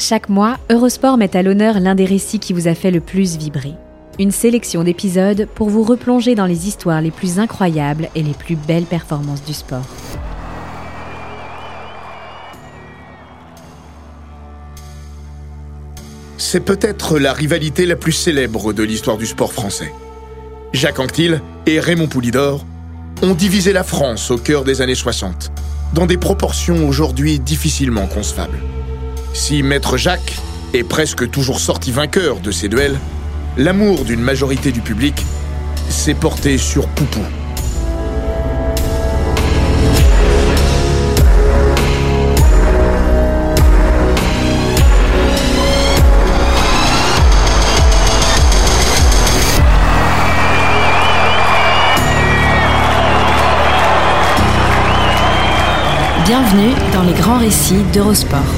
Chaque mois, Eurosport met à l'honneur l'un des récits qui vous a fait le plus vibrer. Une sélection d'épisodes pour vous replonger dans les histoires les plus incroyables et les plus belles performances du sport. C'est peut-être la rivalité la plus célèbre de l'histoire du sport français. Jacques Anquetil et Raymond Poulidor ont divisé la France au cœur des années 60, dans des proportions aujourd'hui difficilement concevables. Si Maître Jacques est presque toujours sorti vainqueur de ces duels, l'amour d'une majorité du public s'est porté sur Poupou. Bienvenue dans les grands récits d'Eurosport.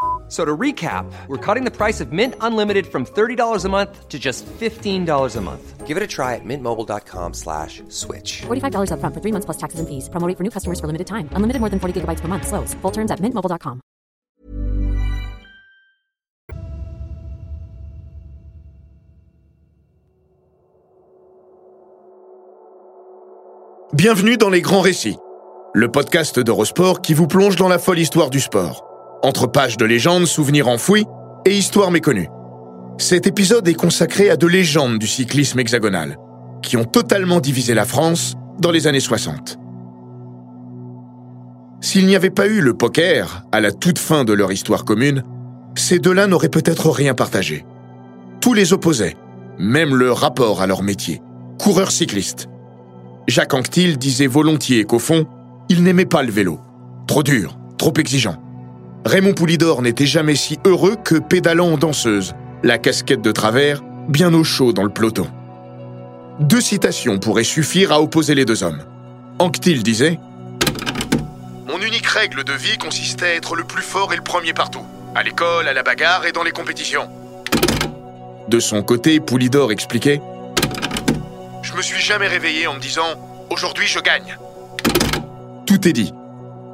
So to recap, we're cutting the price of Mint Unlimited from $30 a month to just $15 a month. Give it a try at mintmobile.com slash switch. $45 upfront for three months plus taxes and fees. Promoting for new customers for limited time. Unlimited more than 40 gigabytes per month. Slows. Full terms at mintmobile.com. Bienvenue dans Les Grands Récits, le podcast d'Eurosport qui vous plonge dans la folle histoire du sport. Entre pages de légendes, souvenirs enfouis et histoires méconnues. Cet épisode est consacré à deux légendes du cyclisme hexagonal, qui ont totalement divisé la France dans les années 60. S'il n'y avait pas eu le poker, à la toute fin de leur histoire commune, ces deux-là n'auraient peut-être rien partagé. Tout les opposait, même leur rapport à leur métier, coureur cycliste. Jacques Anquetil disait volontiers qu'au fond, il n'aimait pas le vélo. Trop dur, trop exigeant. Raymond Poulidor n'était jamais si heureux que pédalant en danseuse, la casquette de travers, bien au chaud dans le peloton. Deux citations pourraient suffire à opposer les deux hommes. Anquetil disait Mon unique règle de vie consistait à être le plus fort et le premier partout, à l'école, à la bagarre et dans les compétitions. De son côté, Poulidor expliquait Je me suis jamais réveillé en me disant Aujourd'hui je gagne. Tout est dit.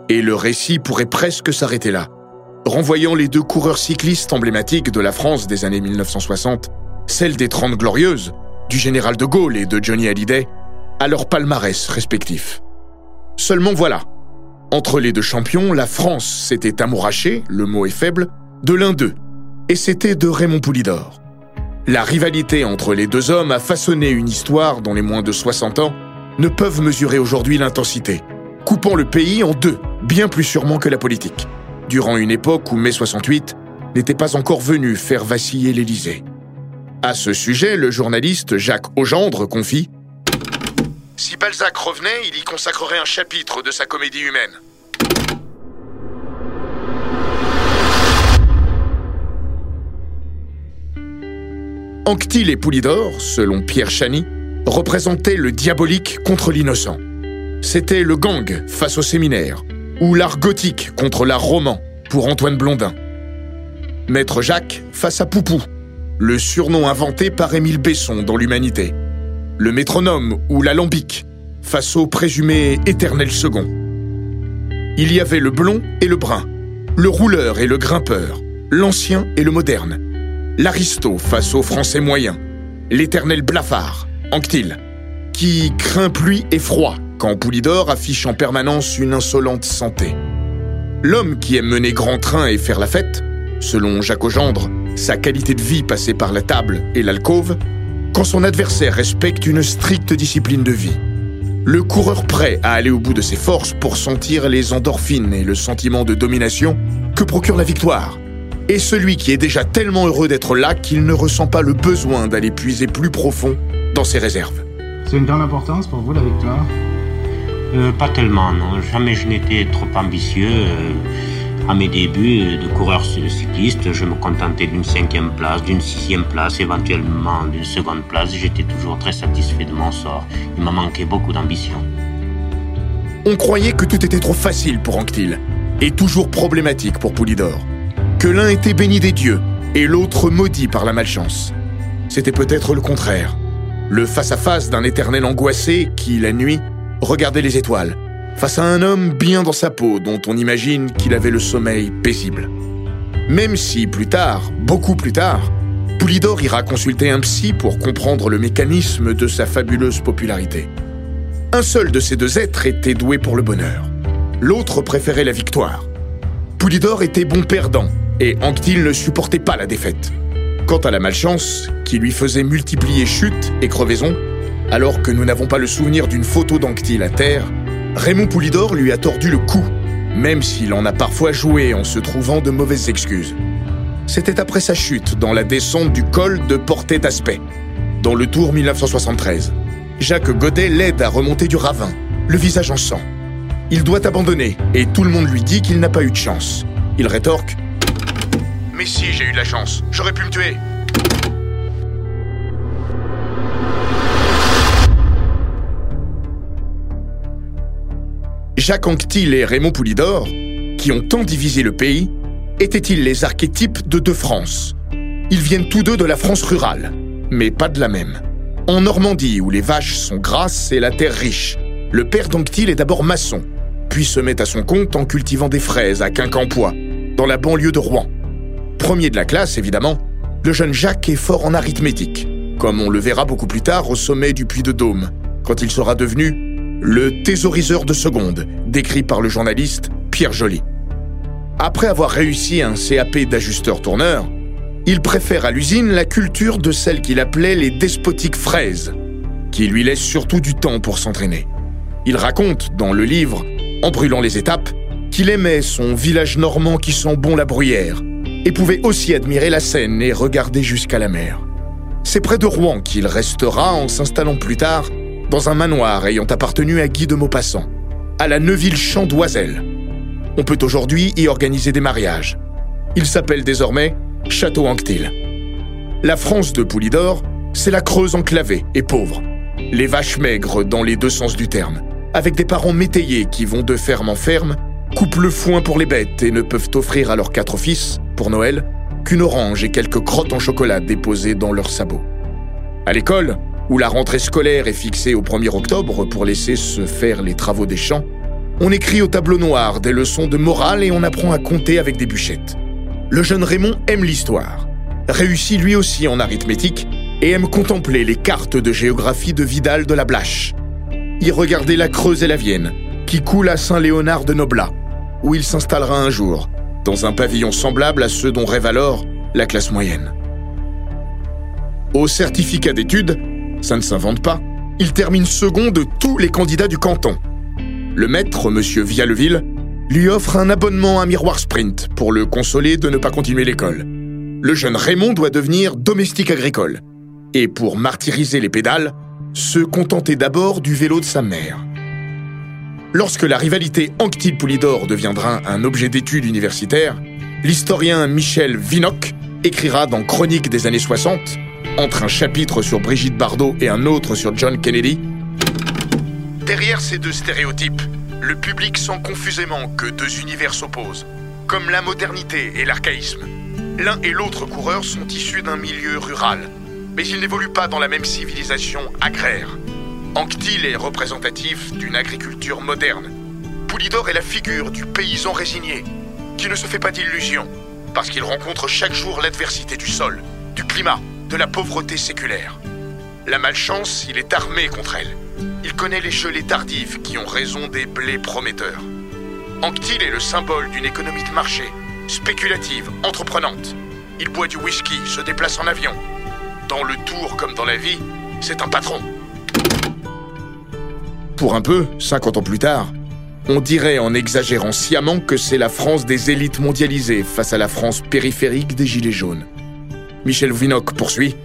Et le récit pourrait presque s'arrêter là renvoyant les deux coureurs cyclistes emblématiques de la France des années 1960, celle des Trente Glorieuses, du général de Gaulle et de Johnny Hallyday, à leur palmarès respectifs. Seulement voilà, entre les deux champions, la France s'était amourachée, le mot est faible, de l'un d'eux, et c'était de Raymond Poulidor. La rivalité entre les deux hommes a façonné une histoire dont les moins de 60 ans ne peuvent mesurer aujourd'hui l'intensité, coupant le pays en deux, bien plus sûrement que la politique durant une époque où mai 68 n'était pas encore venu faire vaciller l'Élysée. À ce sujet, le journaliste Jacques Augendre confie Si Balzac revenait, il y consacrerait un chapitre de sa comédie humaine. Anquetil et Poulidor, selon Pierre Chani, représentaient le diabolique contre l'innocent. C'était le gang face au séminaire, ou l'art gothique contre l'art roman pour Antoine Blondin. Maître Jacques face à Poupou, le surnom inventé par Émile Besson dans l'Humanité. Le métronome ou l'alambic face au présumé éternel second. Il y avait le blond et le brun, le rouleur et le grimpeur, l'ancien et le moderne, l'aristo face au français moyen, l'éternel blafard, Anctil, qui craint pluie et froid quand Poulidor affiche en permanence une insolente santé. L'homme qui aime mener grand train et faire la fête, selon Jacques Augendre, sa qualité de vie passée par la table et l'alcôve, quand son adversaire respecte une stricte discipline de vie. Le coureur prêt à aller au bout de ses forces pour sentir les endorphines et le sentiment de domination que procure la victoire. Et celui qui est déjà tellement heureux d'être là qu'il ne ressent pas le besoin d'aller puiser plus profond dans ses réserves. C'est une grande importance pour vous la victoire? Euh, pas tellement, non. Jamais je n'étais trop ambitieux. Euh, À mes débuts de coureur cycliste, je me contentais d'une cinquième place, d'une sixième place, éventuellement d'une seconde place. J'étais toujours très satisfait de mon sort. Il m'a manqué beaucoup d'ambition. On croyait que tout était trop facile pour Anctil et toujours problématique pour Poulidor. Que l'un était béni des dieux et l'autre maudit par la malchance. C'était peut-être le contraire. Le face-à-face d'un éternel angoissé qui, la nuit, regardait les étoiles, face à un homme bien dans sa peau dont on imagine qu'il avait le sommeil paisible. Même si plus tard, beaucoup plus tard, Poulidor ira consulter un psy pour comprendre le mécanisme de sa fabuleuse popularité. Un seul de ces deux êtres était doué pour le bonheur. L'autre préférait la victoire. Poulidor était bon perdant, et Anctil ne supportait pas la défaite. Quant à la malchance, qui lui faisait multiplier chutes et crevaisons, alors que nous n'avons pas le souvenir d'une photo d'Anctil à terre, Raymond Poulidor lui a tordu le cou, même s'il en a parfois joué en se trouvant de mauvaises excuses. C'était après sa chute dans la descente du col de Portet d'Aspect, dans le Tour 1973. Jacques Godet l'aide à remonter du ravin, le visage en sang. Il doit abandonner et tout le monde lui dit qu'il n'a pas eu de chance. Il rétorque Mais si, j'ai eu de la chance, j'aurais pu me tuer. Jacques Anquetil et Raymond Poulidor, qui ont tant divisé le pays, étaient-ils les archétypes de deux France? Ils viennent tous deux de la France rurale, mais pas de la même. En Normandie, où les vaches sont grasses et la terre riche, le père d'Anctil est d'abord maçon, puis se met à son compte en cultivant des fraises à Quincampoix, dans la banlieue de Rouen. Premier de la classe, évidemment, le jeune Jacques est fort en arithmétique, comme on le verra beaucoup plus tard au sommet du Puy de Dôme, quand il sera devenu le thésauriseur de seconde, décrit par le journaliste Pierre Joly. Après avoir réussi un CAP d'ajusteur-tourneur, il préfère à l'usine la culture de celle qu'il appelait les despotiques fraises, qui lui laissent surtout du temps pour s'entraîner. Il raconte, dans le livre En brûlant les étapes, qu'il aimait son village normand qui sent bon la bruyère, et pouvait aussi admirer la Seine et regarder jusqu'à la mer. C'est près de Rouen qu'il restera en s'installant plus tard dans un manoir ayant appartenu à Guy de Maupassant, à la Neuville-Champ d'Oiselle. On peut aujourd'hui y organiser des mariages. Il s'appelle désormais Château Anctil. La France de Poulidor, c'est la Creuse enclavée et pauvre. Les vaches maigres dans les deux sens du terme, avec des parents métayers qui vont de ferme en ferme, coupent le foin pour les bêtes et ne peuvent offrir à leurs quatre fils, pour Noël, qu'une orange et quelques crottes en chocolat déposées dans leurs sabots. À l'école, où la rentrée scolaire est fixée au 1er octobre pour laisser se faire les travaux des champs, on écrit au tableau noir des leçons de morale et on apprend à compter avec des bûchettes le jeune Raymond aime l'histoire, réussit lui aussi en arithmétique et aime contempler les cartes de géographie de Vidal de la Blache. Y regarder la Creuse et la Vienne, qui coule à Saint-Léonard de Noblat, où il s'installera un jour, dans un pavillon semblable à ceux dont rêve alors la classe moyenne. Au certificat d'études, ça ne s'invente pas, il termine second de tous les candidats du canton. Le maître, M. Vialleville, lui offre un abonnement à Miroir Sprint pour le consoler de ne pas continuer l'école. Le jeune Raymond doit devenir domestique agricole. Et pour martyriser les pédales, se contenter d'abord du vélo de sa mère. Lorsque la rivalité Anctil-Poulidor deviendra un objet d'étude universitaire, l'historien Michel Vinoc écrira dans Chronique des années 60, entre un chapitre sur Brigitte Bardot et un autre sur John Kennedy, Derrière ces deux stéréotypes, le public sent confusément que deux univers s'opposent, comme la modernité et l'archaïsme. L'un et l'autre coureur sont issus d'un milieu rural, mais ils n'évoluent pas dans la même civilisation agraire. Anctil est représentatif d'une agriculture moderne. Poulidor est la figure du paysan résigné, qui ne se fait pas d'illusions, parce qu'il rencontre chaque jour l'adversité du sol, du climat, de la pauvreté séculaire. La malchance, il est armé contre elle. Il connaît les gelées tardives qui ont raison des blés prometteurs. Anctil est le symbole d'une économie de marché, spéculative, entreprenante. Il boit du whisky, se déplace en avion. Dans le tour comme dans la vie, c'est un patron. Pour un peu, 50 ans plus tard, on dirait en exagérant sciemment que c'est la France des élites mondialisées face à la France périphérique des Gilets jaunes. Michel Vinoc poursuit.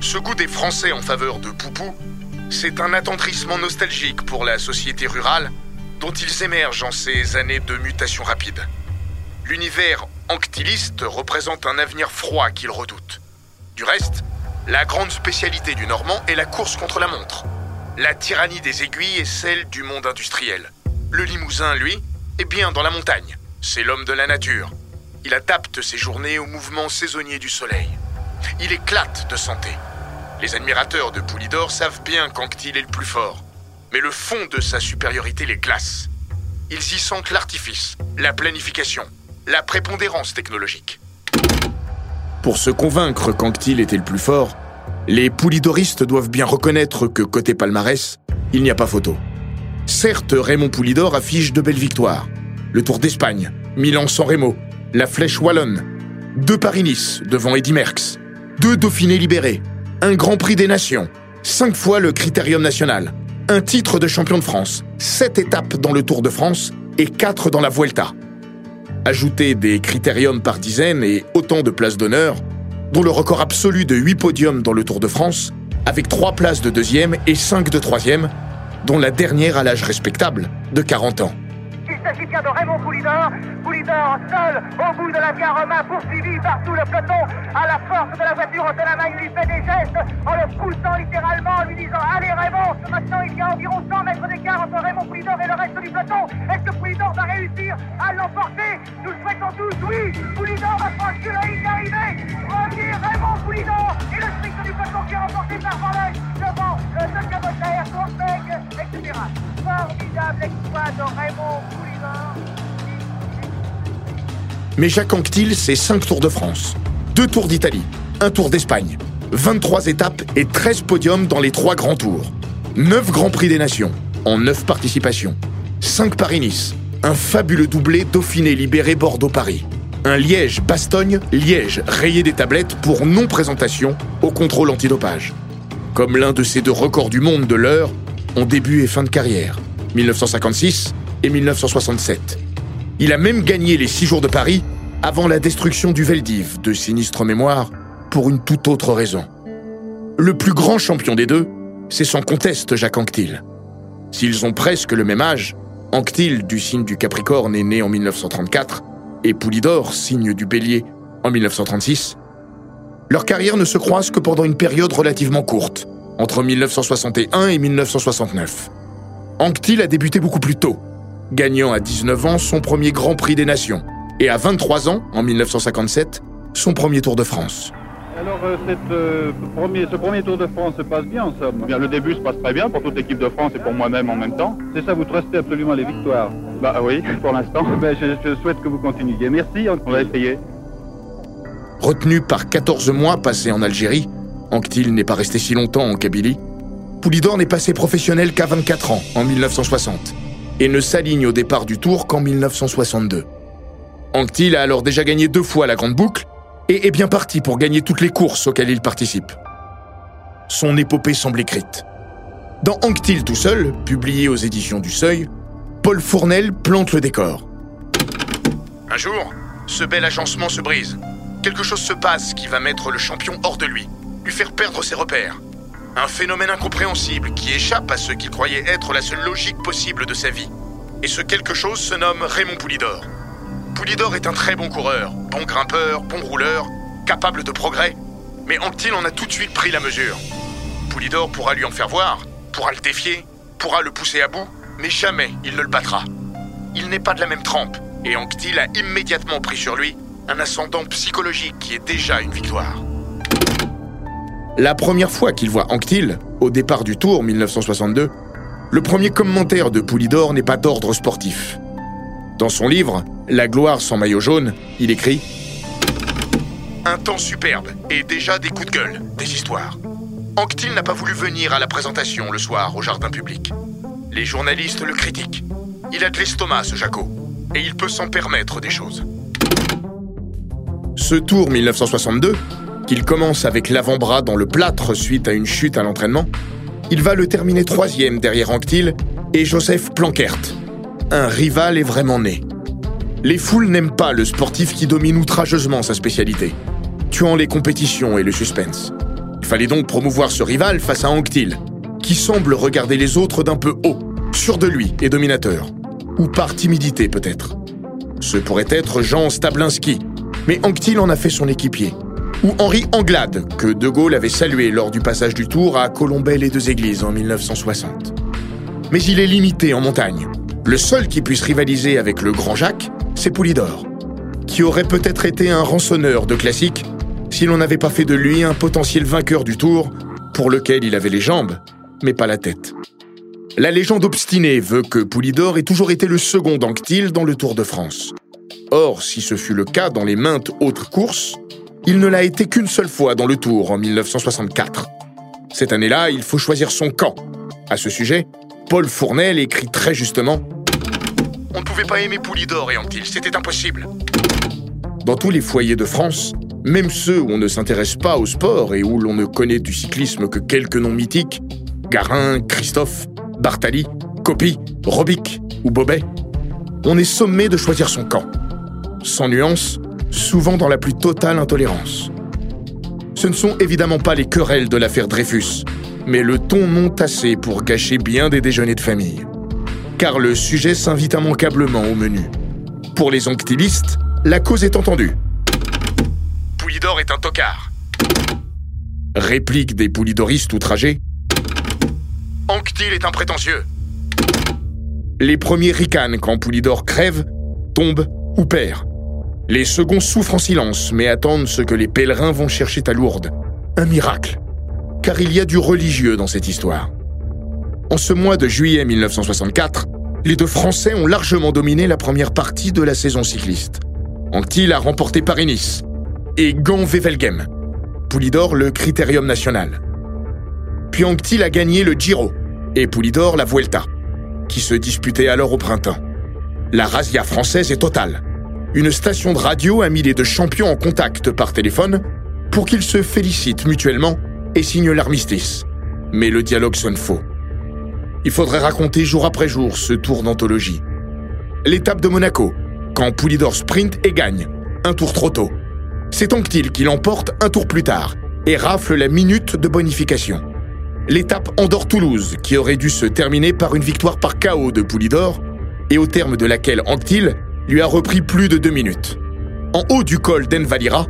Ce goût des Français en faveur de Poupou c'est un attendrissement nostalgique pour la société rurale dont ils émergent en ces années de mutation rapide. L'univers anctiliste représente un avenir froid qu'il redoute. Du reste, la grande spécialité du Normand est la course contre la montre. La tyrannie des aiguilles est celle du monde industriel. Le Limousin, lui, est bien dans la montagne. C'est l'homme de la nature. Il adapte ses journées au mouvement saisonnier du soleil. Il éclate de santé. Les admirateurs de Poulidor savent bien qu'Anctil est le plus fort. Mais le fond de sa supériorité les glace. Ils y sentent l'artifice, la planification, la prépondérance technologique. Pour se convaincre qu'Anctil était le plus fort, les poulidoristes doivent bien reconnaître que côté palmarès, il n'y a pas photo. Certes, Raymond Poulidor affiche de belles victoires. Le Tour d'Espagne, Milan-San Remo, la Flèche Wallonne, deux Paris-Nice devant Eddy Merckx, deux Dauphinés libérés, un Grand Prix des Nations, cinq fois le Critérium national, un titre de champion de France, sept étapes dans le Tour de France et quatre dans la Vuelta. Ajoutez des critériums par dizaine et autant de places d'honneur, dont le record absolu de 8 podiums dans le Tour de France, avec 3 places de deuxième et 5 de troisième, dont la dernière à l'âge respectable de 40 ans. S'agit bien de Raymond Poulidor. Poulidor seul au bout de la via Romain, poursuivi par tout le peloton. À la force de la voiture, de la main, il lui fait des gestes en le poussant littéralement, en lui disant Allez Raymond, maintenant il y a environ 100 mètres d'écart entre Raymond Poulidor et le reste du peloton. Est-ce que Poulidor va réussir à l'emporter? Nous le souhaitons tous, oui Poulidor va franchir la ligne d'arrivée. Premier Raymond Poulidor et le sprint du peloton qui est remporté par Van devant le Voltaire, Tourbeck, etc. Formidable exploit de Raymond Poulidor. Mais Jacques Anquetil, c'est 5 Tours de France, 2 Tours d'Italie, un Tour d'Espagne, 23 étapes et 13 podiums dans les 3 grands tours, 9 Grands Prix des Nations, en 9 participations, 5 Paris-Nice, un fabuleux doublé Dauphiné libéré Bordeaux-Paris, un Liège-Bastogne, Liège rayé des tablettes pour non-présentation au contrôle antidopage. Comme l'un de ces deux records du monde de l'heure en début et fin de carrière, 1956 et 1967. Il a même gagné les 6 jours de Paris avant la destruction du Veldiv, de sinistre mémoire, pour une toute autre raison. Le plus grand champion des deux, c'est sans conteste Jacques Anquetil. S'ils ont presque le même âge, Anquetil, du signe du Capricorne, est né en 1934, et Poulidor, signe du Bélier, en 1936, leur carrière ne se croise que pendant une période relativement courte, entre 1961 et 1969. Anquetil a débuté beaucoup plus tôt, gagnant à 19 ans son premier Grand Prix des Nations, et à 23 ans, en 1957, son premier Tour de France. Alors, euh, cette, euh, premier, ce premier Tour de France se passe bien en somme Bien, le début se passe très bien pour toute l'équipe de France et pour moi-même en même temps. C'est ça, vous trustez absolument les victoires Bah oui, pour l'instant. ben, je, je souhaite que vous continuiez. Merci. On va essayer. Retenu par 14 mois passés en Algérie, Anquetil n'est pas resté si longtemps en Kabylie, Poulidor n'est passé professionnel qu'à 24 ans, en 1960, et ne s'aligne au départ du Tour qu'en 1962. Anquetil a alors déjà gagné deux fois la Grande Boucle et est bien parti pour gagner toutes les courses auxquelles il participe. Son épopée semble écrite. Dans Anquetil tout seul, publié aux éditions du Seuil, Paul Fournel plante le décor. Un jour, ce bel agencement se brise. Quelque chose se passe qui va mettre le champion hors de lui, lui faire perdre ses repères. Un phénomène incompréhensible qui échappe à ce qu'il croyait être la seule logique possible de sa vie. Et ce quelque chose se nomme Raymond Poulidor. Poulidor est un très bon coureur, bon grimpeur, bon rouleur, capable de progrès. Mais Anctil en a tout de suite pris la mesure. Poulidor pourra lui en faire voir, pourra le défier, pourra le pousser à bout, mais jamais il ne le battra. Il n'est pas de la même trempe, et Anctil a immédiatement pris sur lui un ascendant psychologique qui est déjà une victoire. La première fois qu'il voit Anctil, au départ du Tour 1962, le premier commentaire de Poulidor n'est pas d'ordre sportif. Dans son livre, La gloire sans maillot jaune, il écrit Un temps superbe et déjà des coups de gueule, des histoires. Anctil n'a pas voulu venir à la présentation le soir au jardin public. Les journalistes le critiquent. Il a de l'estomac, ce Jaco, et il peut s'en permettre des choses. Ce tour 1962, qu'il commence avec l'avant-bras dans le plâtre suite à une chute à l'entraînement, il va le terminer troisième derrière Anctil et Joseph Plankert. Un rival est vraiment né. Les foules n'aiment pas le sportif qui domine outrageusement sa spécialité, tuant les compétitions et le suspense. Il fallait donc promouvoir ce rival face à Anctil, qui semble regarder les autres d'un peu haut, sûr de lui et dominateur. ou par timidité peut-être. Ce pourrait être Jean Stablinski, mais Anctil en a fait son équipier. Ou Henri Anglade, que De Gaulle avait salué lors du passage du Tour à Colombey les deux églises en 1960. Mais il est limité en montagne. Le seul qui puisse rivaliser avec le Grand Jacques, c'est Poulidor, qui aurait peut-être été un rançonneur de classique si l'on n'avait pas fait de lui un potentiel vainqueur du Tour, pour lequel il avait les jambes, mais pas la tête. La légende obstinée veut que Poulidor ait toujours été le second d'Anctil dans le Tour de France. Or, si ce fut le cas dans les maintes autres courses, il ne l'a été qu'une seule fois dans le Tour en 1964. Cette année-là, il faut choisir son camp. À ce sujet, Paul Fournel écrit très justement On ne pouvait pas aimer Poulidor et Anctil, c'était impossible. Dans tous les foyers de France, même ceux où on ne s'intéresse pas au sport et où l'on ne connaît du cyclisme que quelques noms mythiques, Garin, Christophe, Bartali, Copy, Robic ou Bobet, on est sommé de choisir son camp. Sans nuance, souvent dans la plus totale intolérance. Ce ne sont évidemment pas les querelles de l'affaire Dreyfus, mais le ton non tassé pour gâcher bien des déjeuners de famille. Car le sujet s'invite immanquablement au menu. Pour les anctilistes, la cause est entendue. Poulidor est un tocard. Réplique des poulidoristes outragés. Anctil est un prétentieux. Les premiers ricanent quand Poulidor crève, tombe ou perd. Les seconds souffrent en silence, mais attendent ce que les pèlerins vont chercher à Lourdes. Un miracle. Car il y a du religieux dans cette histoire. En ce mois de juillet 1964, les deux Français ont largement dominé la première partie de la saison cycliste. Anctil a remporté Paris-Nice et Gand-Wevelgem. Poulidor le Critérium national. Puis Anctil a gagné le Giro et Poulidor la Vuelta, qui se disputait alors au printemps. La razzia française est totale une station de radio a mis les deux champions en contact par téléphone pour qu'ils se félicitent mutuellement et signent l'armistice. Mais le dialogue sonne faux. Il faudrait raconter jour après jour ce tour d'anthologie. L'étape de Monaco, quand Poulidor sprint et gagne, un tour trop tôt. C'est Anctil qui l'emporte un tour plus tard et rafle la minute de bonification. L'étape Andorre-Toulouse, qui aurait dû se terminer par une victoire par KO de Poulidor, et au terme de laquelle Anctil lui a repris plus de deux minutes. En haut du col d'Envalira,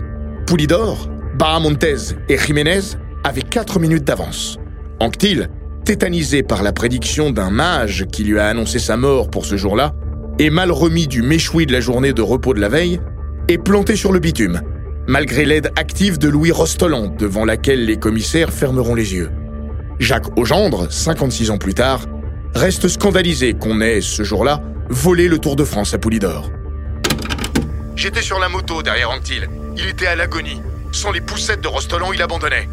Poulidor, Bahamontez et Jiménez avaient quatre minutes d'avance. Anctil, tétanisé par la prédiction d'un mage qui lui a annoncé sa mort pour ce jour-là, et mal remis du méchoui de la journée de repos de la veille, est planté sur le bitume, malgré l'aide active de Louis Rostoland, devant laquelle les commissaires fermeront les yeux. Jacques Augendre, 56 ans plus tard, reste scandalisé qu'on ait, ce jour-là, voler le Tour de France à Poulidor. J'étais sur la moto derrière Anctil. Il était à l'agonie. Sans les poussettes de Rostolan, il abandonnait.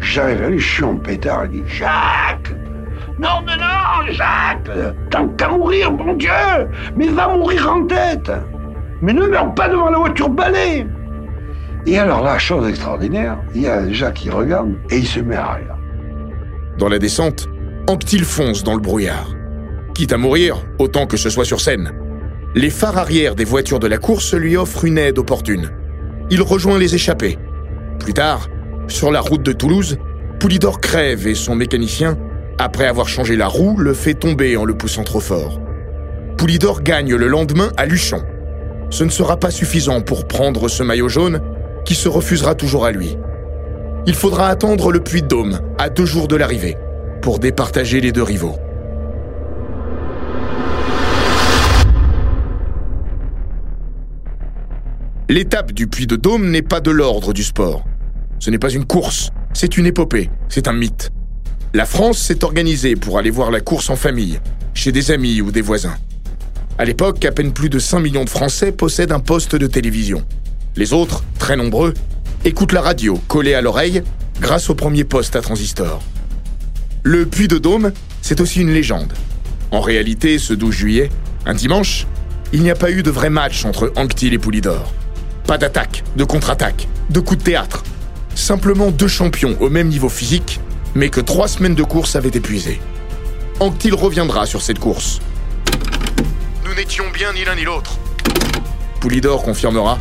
J'arrive à lui chiant pétard, il dit Jacques Non, mais non, Jacques Tant qu'à mourir, bon Dieu Mais va mourir en tête Mais ne meurs pas devant la voiture balai Et alors là, chose extraordinaire, il y a Jacques qui regarde et il se met à rire. Dans la descente, Anctil fonce dans le brouillard. À mourir, autant que ce soit sur scène. Les phares arrière des voitures de la course lui offrent une aide opportune. Il rejoint les échappés. Plus tard, sur la route de Toulouse, Poulidor crève et son mécanicien, après avoir changé la roue, le fait tomber en le poussant trop fort. Poulidor gagne le lendemain à Luchon. Ce ne sera pas suffisant pour prendre ce maillot jaune qui se refusera toujours à lui. Il faudra attendre le Puy de Dôme, à deux jours de l'arrivée, pour départager les deux rivaux. L'étape du Puy de Dôme n'est pas de l'ordre du sport. Ce n'est pas une course, c'est une épopée, c'est un mythe. La France s'est organisée pour aller voir la course en famille, chez des amis ou des voisins. À l'époque, à peine plus de 5 millions de Français possèdent un poste de télévision. Les autres, très nombreux, écoutent la radio collée à l'oreille grâce au premier poste à transistor. Le Puy de Dôme, c'est aussi une légende. En réalité, ce 12 juillet, un dimanche, il n'y a pas eu de vrai match entre Anctil et Poulidor. Pas d'attaque, de contre-attaque, de coup de théâtre. Simplement deux champions au même niveau physique, mais que trois semaines de course avaient épuisé. Anctil reviendra sur cette course. Nous n'étions bien ni l'un ni l'autre. Poulidor confirmera.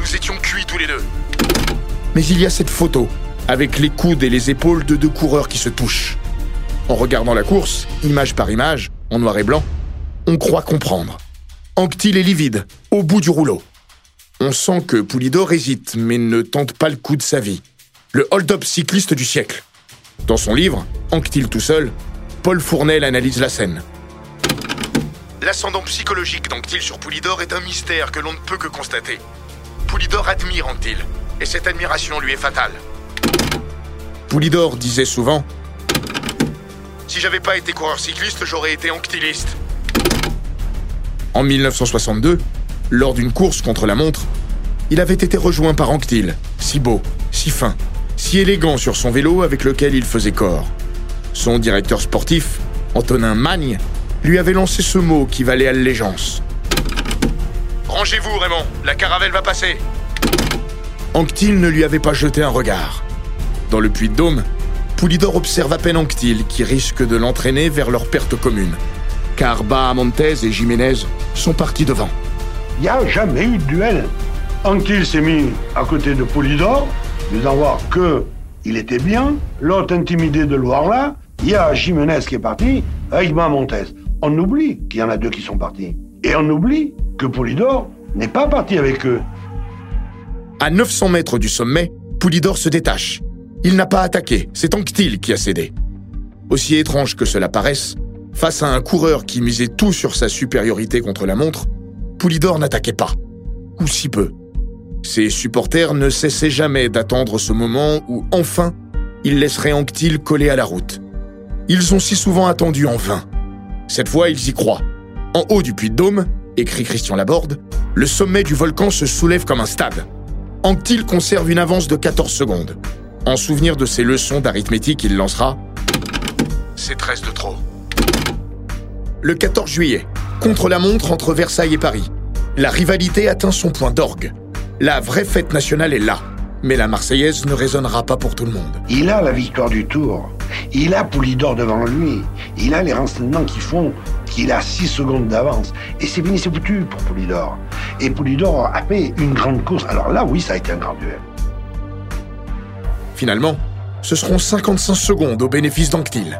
Nous étions cuits tous les deux. Mais il y a cette photo, avec les coudes et les épaules de deux coureurs qui se touchent. En regardant la course, image par image, en noir et blanc, on croit comprendre. Anctil est livide, au bout du rouleau. On sent que Poulidor hésite, mais ne tente pas le coup de sa vie. Le hold-up cycliste du siècle. Dans son livre, Anctil tout seul, Paul Fournel analyse la scène. L'ascendant psychologique d'Anctil sur Poulidor est un mystère que l'on ne peut que constater. Poulidor admire Anctil, et cette admiration lui est fatale. Poulidor disait souvent Si j'avais pas été coureur cycliste, j'aurais été anctiliste. En 1962, lors d'une course contre la montre, il avait été rejoint par Anctil, si beau, si fin, si élégant sur son vélo avec lequel il faisait corps. Son directeur sportif, Antonin Magne, lui avait lancé ce mot qui valait allégeance. Rangez-vous, Raymond, la caravelle va passer. Anctil ne lui avait pas jeté un regard. Dans le puits de Dôme, Poulidor observe à peine Anctil qui risque de l'entraîner vers leur perte commune. Car Bahamontez et Jiménez sont partis devant. Il n'y a jamais eu de duel. Anctil s'est mis à côté de Poulidor, disant voir que il était bien, l'autre intimidé de le voir là. Il y a Jiménez qui est parti avec Bahamontez. On oublie qu'il y en a deux qui sont partis. Et on oublie que Poulidor n'est pas parti avec eux. À 900 mètres du sommet, Poulidor se détache. Il n'a pas attaqué, c'est Anctil qui a cédé. Aussi étrange que cela paraisse, face à un coureur qui misait tout sur sa supériorité contre la montre, Poulidor n'attaquait pas. Ou si peu. Ses supporters ne cessaient jamais d'attendre ce moment où, enfin, ils laisseraient Anctil coller à la route. Ils ont si souvent attendu en vain. Cette fois, ils y croient. En haut du puits de Dôme, écrit Christian Laborde, le sommet du volcan se soulève comme un stade. Anctil conserve une avance de 14 secondes. En souvenir de ses leçons d'arithmétique, il lancera C'est 13 de trop. Le 14 juillet, contre la montre entre Versailles et Paris, la rivalité atteint son point d'orgue. La vraie fête nationale est là, mais la Marseillaise ne résonnera pas pour tout le monde. Il a la victoire du Tour. Il a Poulidor devant lui. Il a les renseignements qui font qu'il a 6 secondes d'avance. Et c'est fini, c'est foutu pour Poulidor. Et Poulidor a fait une grande course. Alors là, oui, ça a été un grand duel. Finalement, ce seront 55 secondes au bénéfice d'Anctil.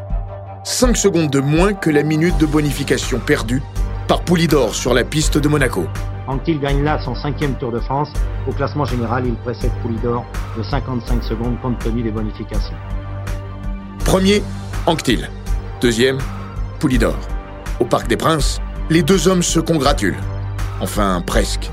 5 secondes de moins que la minute de bonification perdue par Poulidor sur la piste de Monaco. Anctil gagne là son cinquième Tour de France. Au classement général, il précède Poulidor de 55 secondes compte tenu des bonifications. Premier, Anctil. Deuxième, Poulidor. Au Parc des Princes, les deux hommes se congratulent. Enfin, presque.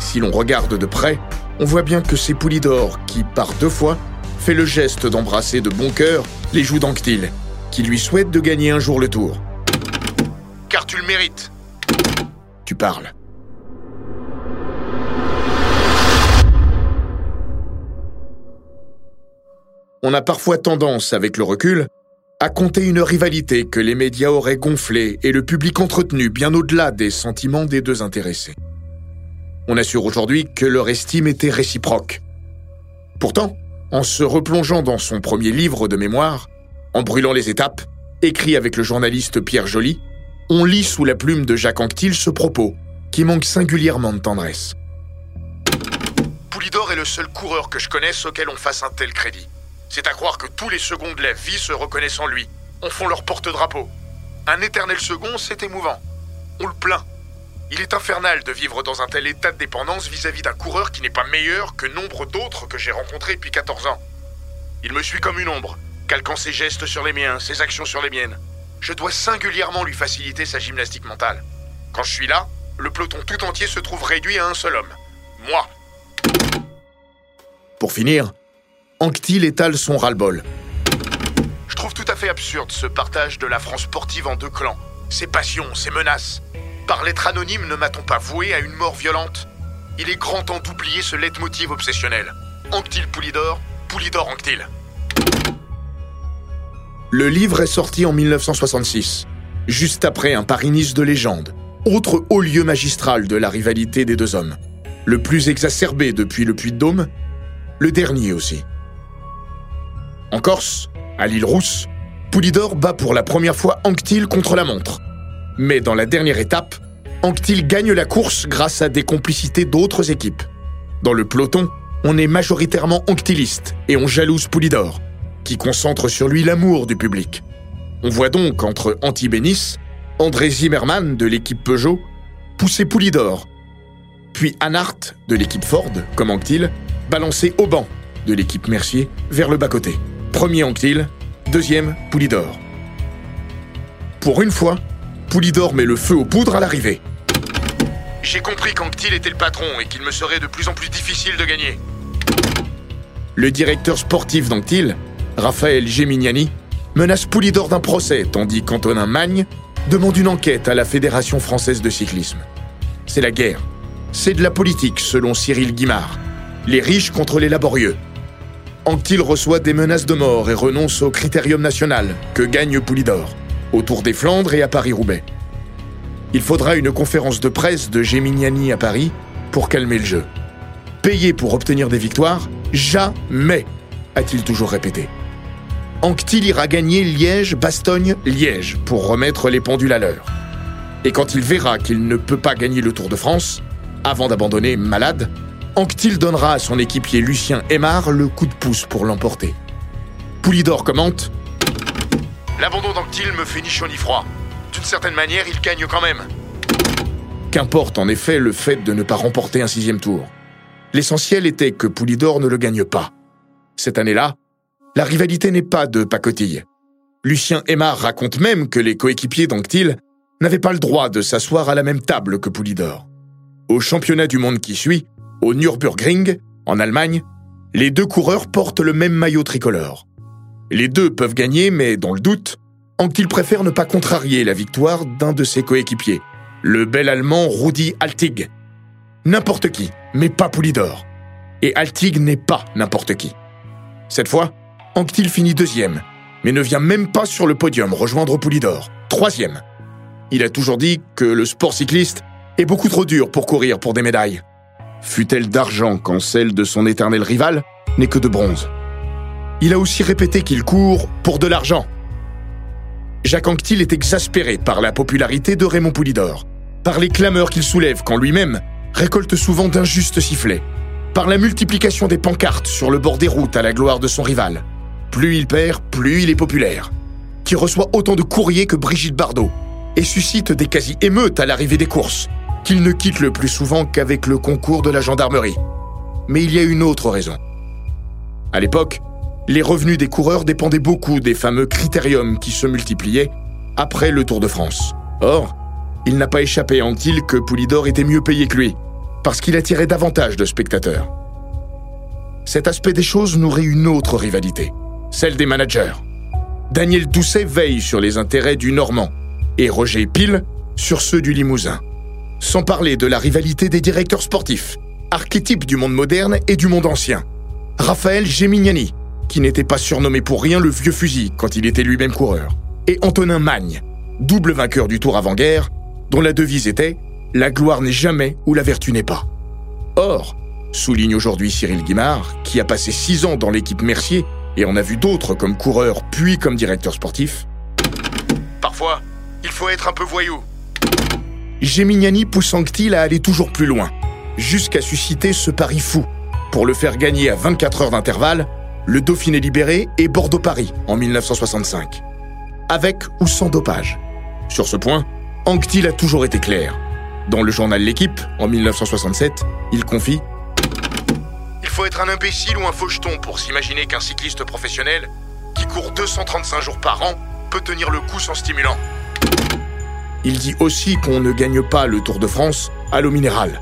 Si l'on regarde de près, on voit bien que c'est Poulidor qui, par deux fois, fait le geste d'embrasser de bon cœur les joues d'Anctil, qui lui souhaite de gagner un jour le tour. Car tu le mérites. Tu parles. On a parfois tendance, avec le recul, à compter une rivalité que les médias auraient gonflée et le public entretenu bien au-delà des sentiments des deux intéressés. On assure aujourd'hui que leur estime était réciproque. Pourtant, en se replongeant dans son premier livre de mémoire, en brûlant les étapes, écrit avec le journaliste Pierre Joly, on lit sous la plume de Jacques Anquetil ce propos, qui manque singulièrement de tendresse. Poulidor est le seul coureur que je connaisse auquel on fasse un tel crédit. C'est à croire que tous les seconds de la vie se reconnaissent en lui, en font leur porte-drapeau. Un éternel second, c'est émouvant. On le plaint. Il est infernal de vivre dans un tel état de dépendance vis-à-vis d'un coureur qui n'est pas meilleur que nombre d'autres que j'ai rencontrés depuis 14 ans. Il me suit comme une ombre, calquant ses gestes sur les miens, ses actions sur les miennes. Je dois singulièrement lui faciliter sa gymnastique mentale. Quand je suis là, le peloton tout entier se trouve réduit à un seul homme. Moi. Pour finir, Anctil étale son ras-le-bol. Je trouve tout à fait absurde ce partage de la France sportive en deux clans. Ses passions, ses menaces. Par lettre anonyme, ne m'a-t-on pas voué à une mort violente? Il est grand temps d'oublier ce leitmotiv obsessionnel. Anctil Poulidor, Poulidor Anctil. Le livre est sorti en 1966, juste après un Paris-Nice de légende, autre haut lieu magistral de la rivalité des deux hommes. Le plus exacerbé depuis le Puy-de-Dôme, le dernier aussi. En Corse, à l'île Rousse, Poulidor bat pour la première fois Anctil contre la montre. Mais dans la dernière étape, Anctil gagne la course grâce à des complicités d'autres équipes. Dans le peloton, on est majoritairement anctiliste et on jalouse Poulidor, qui concentre sur lui l'amour du public. On voit donc entre Antibénis André Zimmermann de l'équipe Peugeot poussait Poulidor. Puis Anhart de l'équipe Ford, comme Anctil, balançait Auban de l'équipe Mercier vers le bas-côté. Premier Anctil, deuxième Poulidor. Pour une fois, Poulidor met le feu aux poudres à l'arrivée. J'ai compris qu'Anctil était le patron et qu'il me serait de plus en plus difficile de gagner. Le directeur sportif d'Anctil, Raphaël Gemignani, menace Poulidor d'un procès, tandis qu'Antonin Magne demande une enquête à la Fédération française de cyclisme. C'est la guerre. C'est de la politique, selon Cyril Guimard. Les riches contre les laborieux. Anctil reçoit des menaces de mort et renonce au critérium national que gagne Poulidor, autour des Flandres et à Paris-Roubaix. Il faudra une conférence de presse de Gemignani à Paris pour calmer le jeu. Payer pour obtenir des victoires Jamais a-t-il toujours répété. Anctil ira gagner Liège, Bastogne, Liège pour remettre les pendules à l'heure. Et quand il verra qu'il ne peut pas gagner le Tour de France, avant d'abandonner malade, Anctil donnera à son équipier Lucien Aymar le coup de pouce pour l'emporter. Poulidor commente L'abandon d'Anctil me fait ni chaud ni froid. D'une certaine manière, il gagne quand même. Qu'importe en effet le fait de ne pas remporter un sixième tour. L'essentiel était que Poulidor ne le gagne pas. Cette année-là, la rivalité n'est pas de pacotille. Lucien Aymar raconte même que les coéquipiers d'Anctil n'avaient pas le droit de s'asseoir à la même table que Poulidor. Au championnat du monde qui suit, au Nürburgring, en Allemagne, les deux coureurs portent le même maillot tricolore. Les deux peuvent gagner, mais dans le doute, Anctil préfère ne pas contrarier la victoire d'un de ses coéquipiers, le bel allemand Rudi Altig. N'importe qui, mais pas Poulidor. Et Altig n'est pas n'importe qui. Cette fois, Anctil finit deuxième, mais ne vient même pas sur le podium rejoindre Poulidor, troisième. Il a toujours dit que le sport cycliste est beaucoup trop dur pour courir pour des médailles. Fut-elle d'argent quand celle de son éternel rival n'est que de bronze. Il a aussi répété qu'il court pour de l'argent Jacques Anquetil est exaspéré par la popularité de Raymond Poulidor, par les clameurs qu'il soulève quand lui-même récolte souvent d'injustes sifflets, par la multiplication des pancartes sur le bord des routes à la gloire de son rival. Plus il perd, plus il est populaire. Qui reçoit autant de courriers que Brigitte Bardot et suscite des quasi-émeutes à l'arrivée des courses, qu'il ne quitte le plus souvent qu'avec le concours de la gendarmerie. Mais il y a une autre raison. À l'époque, les revenus des coureurs dépendaient beaucoup des fameux critériums qui se multipliaient après le Tour de France. Or, il n'a pas échappé à Anquil que Poulidor était mieux payé que lui, parce qu'il attirait davantage de spectateurs. Cet aspect des choses nourrit une autre rivalité, celle des managers. Daniel Doucet veille sur les intérêts du Normand et Roger Pile sur ceux du Limousin. Sans parler de la rivalité des directeurs sportifs, archétype du monde moderne et du monde ancien. Raphaël Gemignani, qui n'était pas surnommé pour rien le vieux fusil quand il était lui-même coureur, et Antonin Magne, double vainqueur du Tour avant-guerre, dont la devise était La gloire n'est jamais où la vertu n'est pas. Or, souligne aujourd'hui Cyril Guimard, qui a passé six ans dans l'équipe Mercier et en a vu d'autres comme coureur puis comme directeur sportif, Parfois, il faut être un peu voyou. Gemignani pousse Anctil à aller toujours plus loin, jusqu'à susciter ce pari fou, pour le faire gagner à 24 heures d'intervalle le Dauphiné libéré et Bordeaux-Paris en 1965. Avec ou sans dopage. Sur ce point, Anctil a toujours été clair. Dans le journal L'équipe, en 1967, il confie faut être un imbécile ou un faucheton pour s'imaginer qu'un cycliste professionnel, qui court 235 jours par an, peut tenir le coup sans stimulant. Il dit aussi qu'on ne gagne pas le Tour de France à l'eau minérale.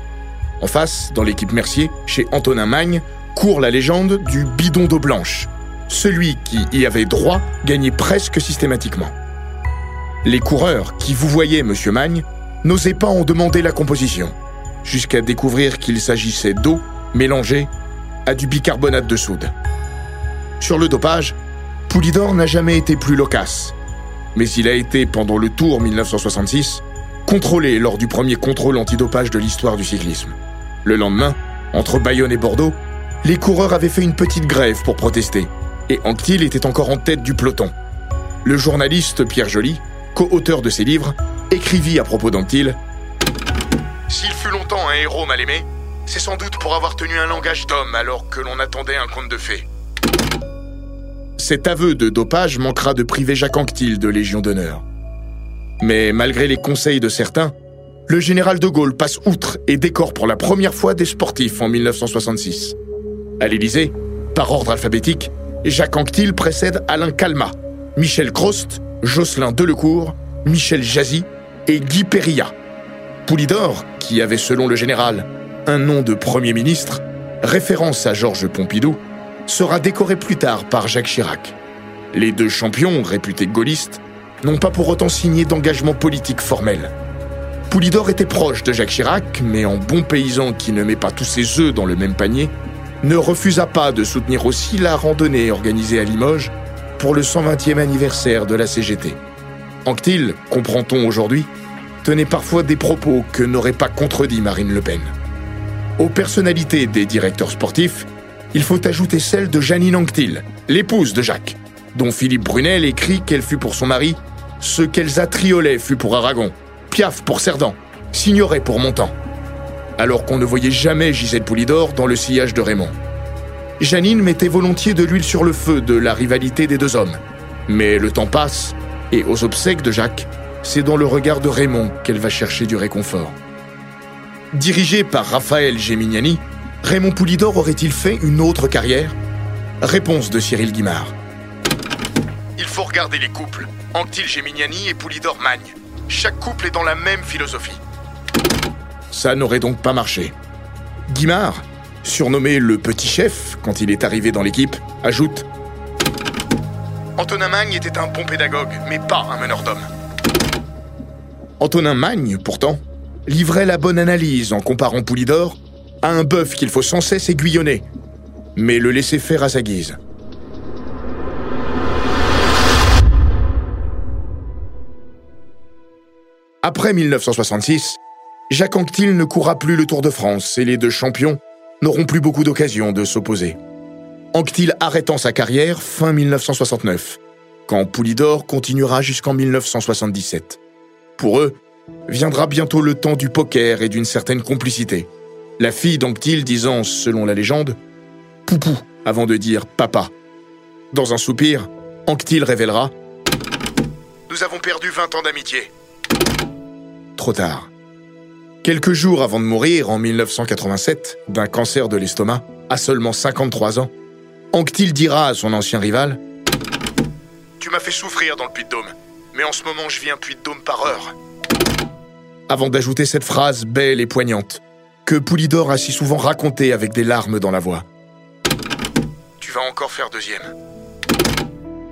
En face, dans l'équipe Mercier, chez Antonin Magne, court la légende du bidon d'eau blanche. Celui qui y avait droit gagnait presque systématiquement. Les coureurs qui vous voyaient, monsieur Magne, n'osaient pas en demander la composition, jusqu'à découvrir qu'il s'agissait d'eau mélangée à du bicarbonate de soude. Sur le dopage, Poulidor n'a jamais été plus loquace, mais il a été, pendant le Tour 1966, contrôlé lors du premier contrôle antidopage de l'histoire du cyclisme. Le lendemain, entre Bayonne et Bordeaux, les coureurs avaient fait une petite grève pour protester, et Anctil était encore en tête du peloton. Le journaliste Pierre Joly, co-auteur de ces livres, écrivit à propos d'Anctil S'il fut longtemps un héros mal aimé, c'est sans doute pour avoir tenu un langage d'homme alors que l'on attendait un conte de fées. Cet aveu de dopage manquera de priver Jacques Anctil de Légion d'honneur. Mais malgré les conseils de certains, le général de Gaulle passe outre et décore pour la première fois des sportifs en 1966. À l'Élysée, par ordre alphabétique, Jacques Anquetil précède Alain Calmat, Michel Crost, Jocelyn Delecourt, Michel Jazy et Guy Perilla. Poulidor, qui avait selon le général un nom de Premier ministre, référence à Georges Pompidou, sera décoré plus tard par Jacques Chirac. Les deux champions, réputés gaullistes, n'ont pas pour autant signé d'engagement politique formel. Poulidor était proche de Jacques Chirac, mais en bon paysan qui ne met pas tous ses œufs dans le même panier, ne refusa pas de soutenir aussi la randonnée organisée à Limoges pour le 120e anniversaire de la CGT. Anctil, comprend-on aujourd'hui, tenait parfois des propos que n'aurait pas contredit Marine Le Pen. Aux personnalités des directeurs sportifs, il faut ajouter celle de Janine Anctil, l'épouse de Jacques, dont Philippe Brunel écrit qu'elle fut pour son mari ce qu'Elsa Triolet fut pour Aragon, Piaf pour Cerdan, Signoret pour Montand alors qu'on ne voyait jamais Gisèle Poulidor dans le sillage de Raymond. Janine mettait volontiers de l'huile sur le feu de la rivalité des deux hommes. Mais le temps passe, et aux obsèques de Jacques, c'est dans le regard de Raymond qu'elle va chercher du réconfort. Dirigé par Raphaël Gemignani, Raymond Poulidor aurait-il fait une autre carrière? Réponse de Cyril Guimard. Il faut regarder les couples, Anctil Gemignani et Poulidor Magne. Chaque couple est dans la même philosophie. Ça n'aurait donc pas marché. Guimard, surnommé le petit chef quand il est arrivé dans l'équipe, ajoute Antonin Magne était un bon pédagogue, mais pas un meneur d'hommes. Antonin Magne, pourtant, livrait la bonne analyse en comparant Poulidor à un bœuf qu'il faut sans cesse aiguillonner, mais le laisser faire à sa guise. Après 1966, Jacques Anquetil ne courra plus le Tour de France et les deux champions n'auront plus beaucoup d'occasions de s'opposer. Anquetil arrêtant sa carrière fin 1969, quand Poulidor continuera jusqu'en 1977. Pour eux, viendra bientôt le temps du poker et d'une certaine complicité. La fille d'Anctil disant, selon la légende, Poupou avant de dire papa. Dans un soupir, Anctil révélera Nous avons perdu 20 ans d'amitié. Trop tard. Quelques jours avant de mourir, en 1987, d'un cancer de l'estomac, à seulement 53 ans, Anctil dira à son ancien rival Tu m'as fait souffrir dans le Puy-de-Dôme, mais en ce moment je vis un Puy-de-Dôme par heure. Avant d'ajouter cette phrase belle et poignante, que Poulidor a si souvent racontée avec des larmes dans la voix. Tu vas encore faire deuxième.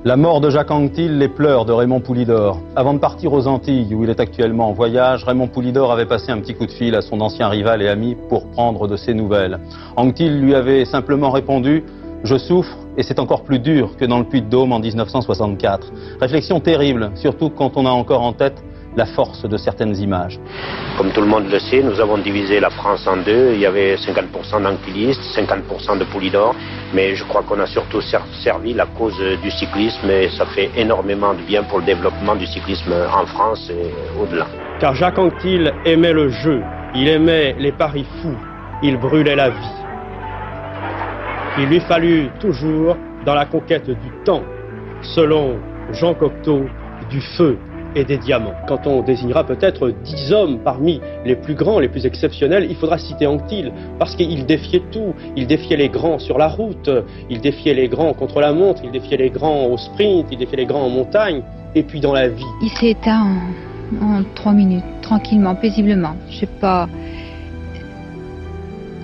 La mort de Jacques Anquetil, les pleurs de Raymond Poulidor. Avant de partir aux Antilles, où il est actuellement en voyage, Raymond Poulidor avait passé un petit coup de fil à son ancien rival et ami pour prendre de ses nouvelles. Anquetil lui avait simplement répondu « Je souffre et c'est encore plus dur que dans le Puy-de-Dôme en 1964 ». Réflexion terrible, surtout quand on a encore en tête la force de certaines images. Comme tout le monde le sait, nous avons divisé la France en deux. Il y avait 50% d'anquilistes, 50% de poulidors, mais je crois qu'on a surtout servi la cause du cyclisme et ça fait énormément de bien pour le développement du cyclisme en France et au-delà. Car Jacques Anquetil aimait le jeu, il aimait les paris fous, il brûlait la vie. Il lui fallut toujours, dans la conquête du temps, selon Jean Cocteau, du feu et des diamants. Quand on désignera peut-être dix hommes parmi les plus grands, les plus exceptionnels, il faudra citer Anctil, parce qu'il défiait tout. Il défiait les grands sur la route, il défiait les grands contre la montre, il défiait les grands au sprint, il défiait les grands en montagne, et puis dans la vie. Il s'est éteint en, trois minutes, tranquillement, paisiblement. Je sais pas.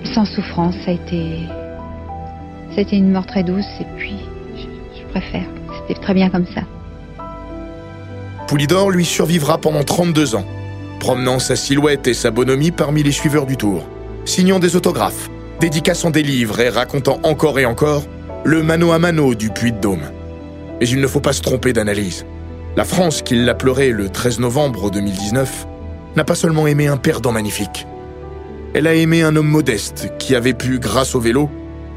Sans souffrance, ça a été. Été une mort très douce, et puis je préfère. C'était très bien comme ça. Poulidor lui survivra pendant 32 ans, promenant sa silhouette et sa bonhomie parmi les suiveurs du Tour, signant des autographes, dédicaçant des livres et racontant encore et encore le mano à mano du Puy-de-Dôme. Mais il ne faut pas se tromper d'analyse. La France, qui l'a pleuré le 13 novembre 2019, n'a pas seulement aimé un perdant magnifique. Elle a aimé un homme modeste qui avait pu, grâce au vélo,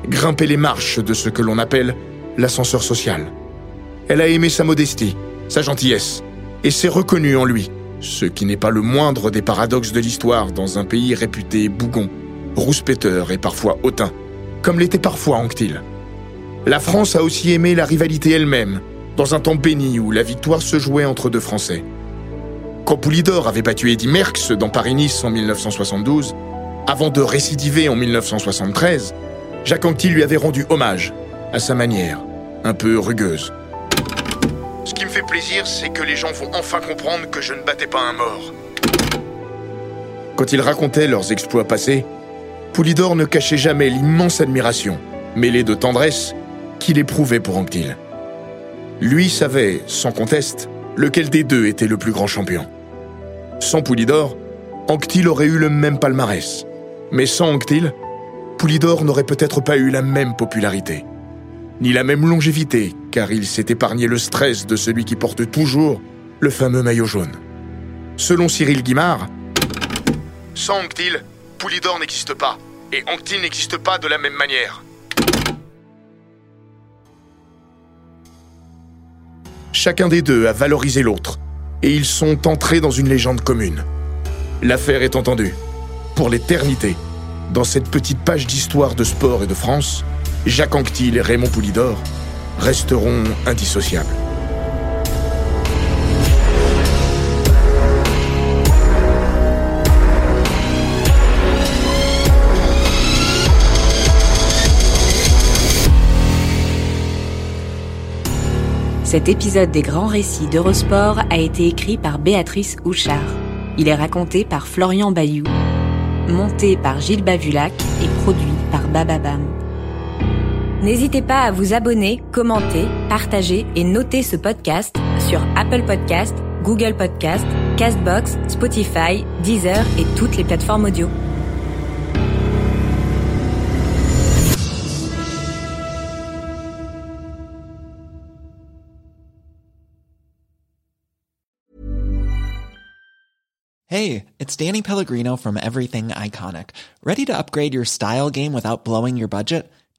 grimper les marches de ce que l'on appelle l'ascenseur social. Elle a aimé sa modestie, sa gentillesse, et s'est reconnu en lui, ce qui n'est pas le moindre des paradoxes de l'histoire dans un pays réputé bougon, rouspéteur et parfois hautain, comme l'était parfois Anctil. La France a aussi aimé la rivalité elle-même, dans un temps béni où la victoire se jouait entre deux Français. Quand Poulidor avait battu Eddy Merckx dans Paris-Nice en 1972, avant de récidiver en 1973, Jacques Anquetil lui avait rendu hommage, à sa manière, un peu rugueuse. Qui me fait plaisir, c'est que les gens vont enfin comprendre que je ne battais pas un mort. Quand ils racontaient leurs exploits passés, Poulidor ne cachait jamais l'immense admiration, mêlée de tendresse, qu'il éprouvait pour Anctil. Lui savait, sans conteste, lequel des deux était le plus grand champion. Sans Poulidor, Anctil aurait eu le même palmarès. Mais sans Anctil, Poulidor n'aurait peut-être pas eu la même popularité, ni la même longévité, car il s'est épargné le stress de celui qui porte toujours le fameux maillot jaune. Selon Cyril Guimard, sans Anctil, Poulidor n'existe pas, et Anctil n'existe pas de la même manière. Chacun des deux a valorisé l'autre, et ils sont entrés dans une légende commune. L'affaire est entendue, pour l'éternité. Dans cette petite page d'histoire de sport et de France, Jacques Anquetil et Raymond Poulidor resteront indissociables. Cet épisode des grands récits d'Eurosport a été écrit par Béatrice Houchard. Il est raconté par Florian Bayou, monté par Gilles Bavulac et produit par Bababam. N'hésitez pas à vous abonner, commenter, partager et noter ce podcast sur Apple Podcast, Google Podcast, Castbox, Spotify, Deezer et toutes les plateformes audio. Hey, it's Danny Pellegrino from Everything Iconic. Ready to upgrade your style game without blowing your budget?